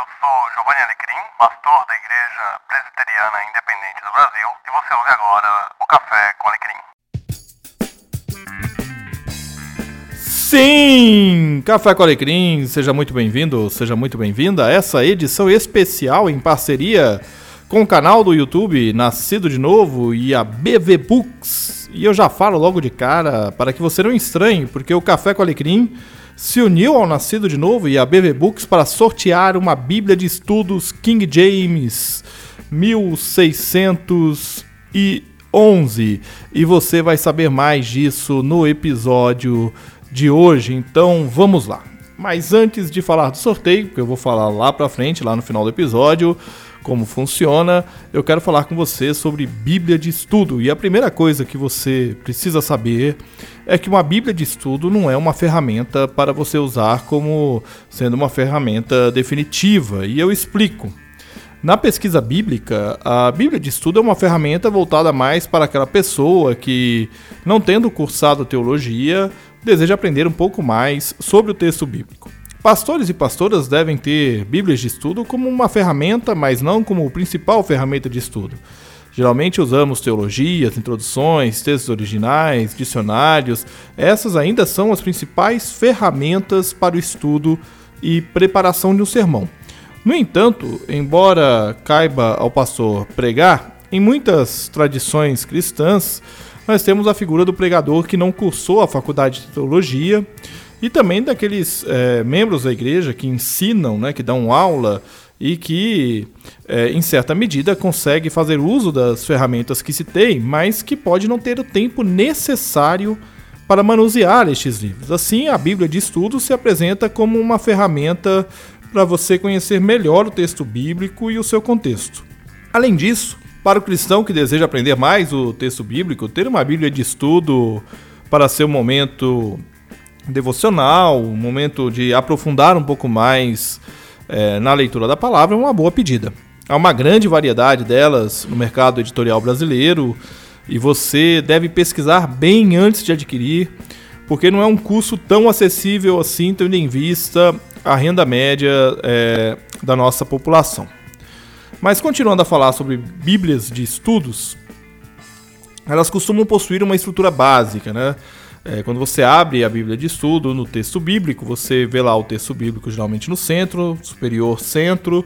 eu sou Giovanni Alecrim, pastor da Igreja Presbiteriana Independente do Brasil, e você ouve agora o Café com Alecrim. Sim! Café com Alecrim, seja muito bem-vindo, seja muito bem-vinda a essa edição especial em parceria com o canal do YouTube Nascido de Novo e a BV Books. E eu já falo logo de cara para que você não estranhe, porque o Café com Alecrim se uniu ao Nascido de Novo e a BV Books para sortear uma Bíblia de Estudos King James 1611. E você vai saber mais disso no episódio de hoje. Então vamos lá. Mas antes de falar do sorteio, que eu vou falar lá para frente, lá no final do episódio, como funciona, eu quero falar com você sobre Bíblia de Estudo. E a primeira coisa que você precisa saber é que uma Bíblia de Estudo não é uma ferramenta para você usar como sendo uma ferramenta definitiva. E eu explico. Na pesquisa bíblica, a Bíblia de Estudo é uma ferramenta voltada mais para aquela pessoa que, não tendo cursado teologia, deseja aprender um pouco mais sobre o texto bíblico. Pastores e pastoras devem ter Bíblias de estudo como uma ferramenta, mas não como principal ferramenta de estudo. Geralmente usamos teologias, introduções, textos originais, dicionários. Essas ainda são as principais ferramentas para o estudo e preparação de um sermão. No entanto, embora caiba ao pastor pregar, em muitas tradições cristãs nós temos a figura do pregador que não cursou a faculdade de teologia e também daqueles é, membros da igreja que ensinam, né, que dão aula e que, é, em certa medida, consegue fazer uso das ferramentas que se tem, mas que pode não ter o tempo necessário para manusear estes livros. Assim, a Bíblia de Estudo se apresenta como uma ferramenta para você conhecer melhor o texto bíblico e o seu contexto. Além disso, para o cristão que deseja aprender mais o texto bíblico, ter uma Bíblia de estudo para seu momento devocional, um momento de aprofundar um pouco mais é, na leitura da palavra, é uma boa pedida. Há uma grande variedade delas no mercado editorial brasileiro e você deve pesquisar bem antes de adquirir, porque não é um custo tão acessível assim, tendo em vista a renda média é, da nossa população. Mas continuando a falar sobre bíblias de estudos, elas costumam possuir uma estrutura básica, né? É, quando você abre a Bíblia de estudo no texto bíblico, você vê lá o texto bíblico geralmente no centro, superior centro,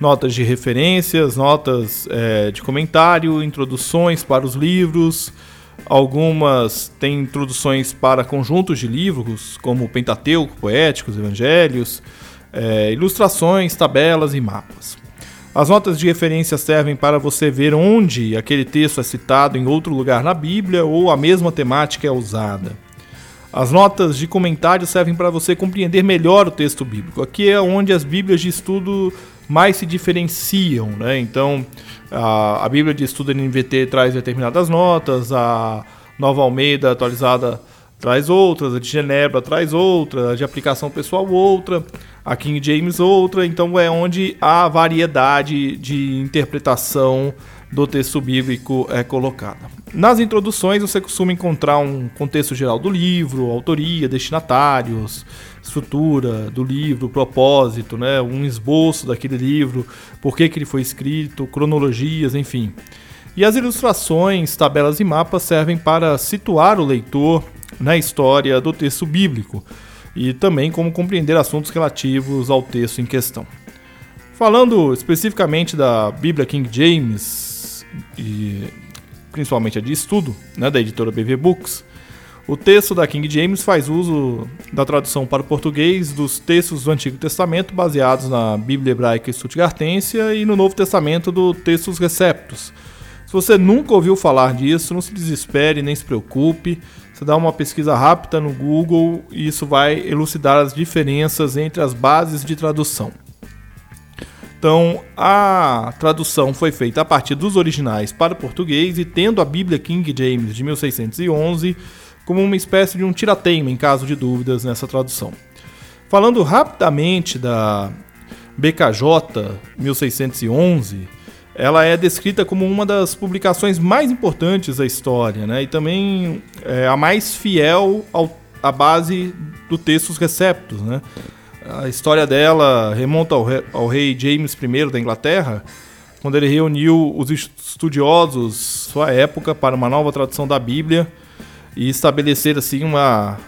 notas de referências, notas é, de comentário, introduções para os livros. Algumas têm introduções para conjuntos de livros, como Pentateuco, Poéticos, Evangelhos, é, ilustrações, tabelas e mapas. As notas de referência servem para você ver onde aquele texto é citado em outro lugar na Bíblia ou a mesma temática é usada. As notas de comentário servem para você compreender melhor o texto bíblico. Aqui é onde as Bíblias de estudo mais se diferenciam, né? Então, a, a Bíblia de estudo NVT traz determinadas notas, a Nova Almeida atualizada traz outras, a de Genebra traz outra, a de aplicação pessoal outra, a King James outra, então é onde a variedade de interpretação do texto bíblico é colocada. Nas introduções você costuma encontrar um contexto geral do livro, autoria, destinatários, estrutura do livro, propósito, né, um esboço daquele livro, por que, que ele foi escrito, cronologias, enfim. E as ilustrações, tabelas e mapas servem para situar o leitor na história do texto bíblico e também como compreender assuntos relativos ao texto em questão. Falando especificamente da Bíblia King James, e principalmente a de estudo, né, da editora BV Books, o texto da King James faz uso da tradução para o português dos textos do Antigo Testamento baseados na Bíblia Hebraica Stuttgartensia e no Novo Testamento do Textos Receptos. Se você nunca ouviu falar disso, não se desespere nem se preocupe. Você dá uma pesquisa rápida no Google e isso vai elucidar as diferenças entre as bases de tradução. Então, a tradução foi feita a partir dos originais para o português e tendo a Bíblia King James de 1611 como uma espécie de um tirateima em caso de dúvidas nessa tradução. Falando rapidamente da BKJ 1611, ela é descrita como uma das publicações mais importantes da história, né? E também é a mais fiel ao, à base do textos receptos, né? A história dela remonta ao rei, ao rei James I da Inglaterra, quando ele reuniu os estudiosos sua época para uma nova tradução da Bíblia e estabelecer assim uma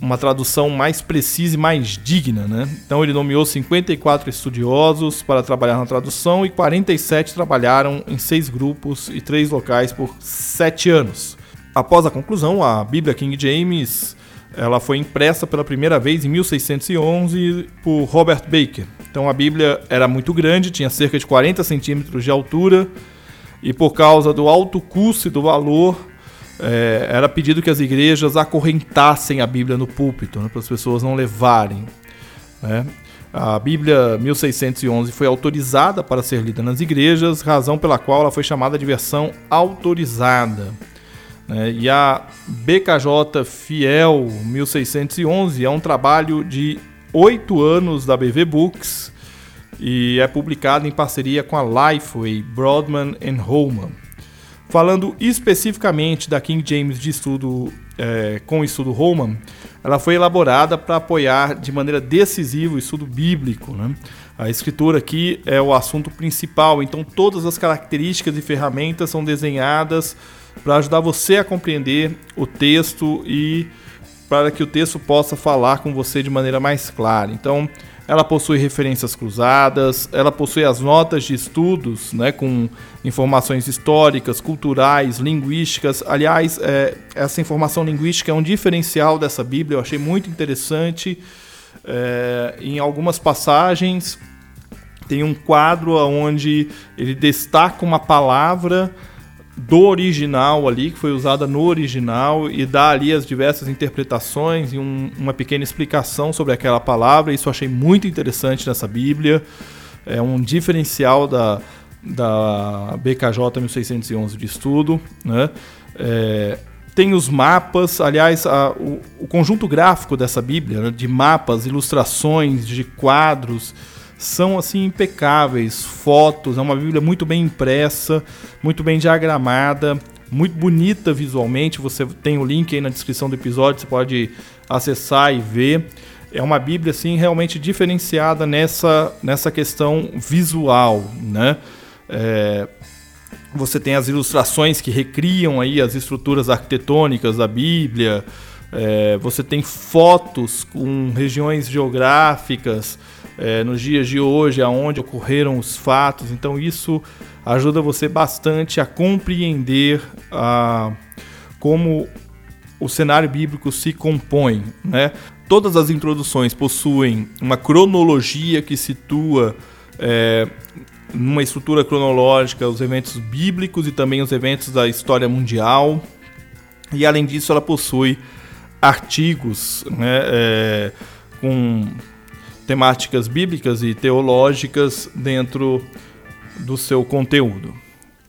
uma tradução mais precisa e mais digna, né? Então ele nomeou 54 estudiosos para trabalhar na tradução e 47 trabalharam em seis grupos e três locais por sete anos. Após a conclusão, a Bíblia King James ela foi impressa pela primeira vez em 1611 por Robert Baker. Então a Bíblia era muito grande, tinha cerca de 40 centímetros de altura e por causa do alto custo e do valor é, era pedido que as igrejas acorrentassem a Bíblia no púlpito, né, para as pessoas não levarem. Né? A Bíblia 1611 foi autorizada para ser lida nas igrejas, razão pela qual ela foi chamada de versão autorizada. Né? E a BKJ Fiel 1611 é um trabalho de oito anos da BV Books e é publicado em parceria com a Lifeway, Broadman and Holman. Falando especificamente da King James de estudo é, com o estudo Holman, ela foi elaborada para apoiar de maneira decisiva o estudo bíblico. Né? A escritura aqui é o assunto principal, então todas as características e ferramentas são desenhadas para ajudar você a compreender o texto e para que o texto possa falar com você de maneira mais clara. Então, ela possui referências cruzadas, ela possui as notas de estudos, né, com informações históricas, culturais, linguísticas. Aliás, é, essa informação linguística é um diferencial dessa Bíblia, eu achei muito interessante. É, em algumas passagens tem um quadro onde ele destaca uma palavra do original ali, que foi usada no original, e dá ali as diversas interpretações e um, uma pequena explicação sobre aquela palavra. Isso eu achei muito interessante nessa Bíblia. É um diferencial da, da BKJ 1611 de estudo. Né? É, tem os mapas, aliás, a, o, o, conjunto gráfico dessa Bíblia, né? de mapas, ilustrações, de quadros são assim impecáveis, fotos, é uma Bíblia muito bem impressa, muito bem diagramada, muito bonita visualmente. Você tem o link aí na descrição do episódio, você pode acessar e ver. É uma Bíblia assim realmente diferenciada nessa, nessa questão visual, né? É, você tem as ilustrações que recriam aí as estruturas arquitetônicas da Bíblia. É, você tem fotos com regiões geográficas é, nos dias de hoje, aonde ocorreram os fatos. Então isso ajuda você bastante a compreender a, como o cenário bíblico se compõe. Né? Todas as introduções possuem uma cronologia que situa é, numa estrutura cronológica os eventos bíblicos e também os eventos da história mundial. E além disso, ela possui artigos né, é, com temáticas bíblicas e teológicas dentro do seu conteúdo.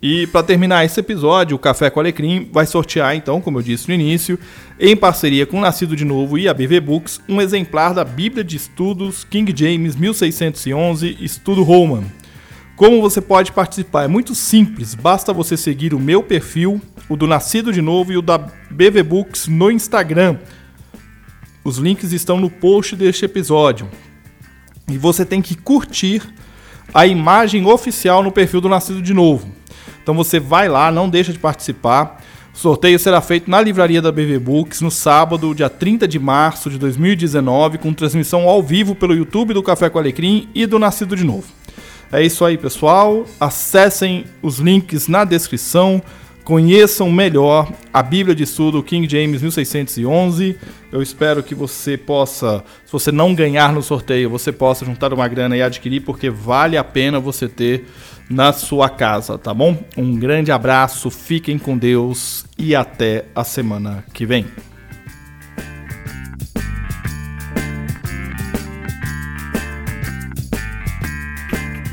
E para terminar esse episódio, o Café com Alecrim vai sortear, então, como eu disse no início, em parceria com Nascido de Novo e a BV Books, um exemplar da Bíblia de Estudos King James 1611, Estudo Roman. Como você pode participar? É muito simples, basta você seguir o meu perfil, o do Nascido de Novo e o da BV Books no Instagram. Os links estão no post deste episódio. E você tem que curtir a imagem oficial no perfil do Nascido de Novo. Então você vai lá, não deixa de participar. O sorteio será feito na livraria da BV Books no sábado, dia 30 de março de 2019, com transmissão ao vivo pelo YouTube do Café com Alecrim e do Nascido de Novo. É isso aí, pessoal. Acessem os links na descrição. Conheçam melhor a Bíblia de Estudo King James 1611. Eu espero que você possa, se você não ganhar no sorteio, você possa juntar uma grana e adquirir, porque vale a pena você ter na sua casa, tá bom? Um grande abraço, fiquem com Deus e até a semana que vem.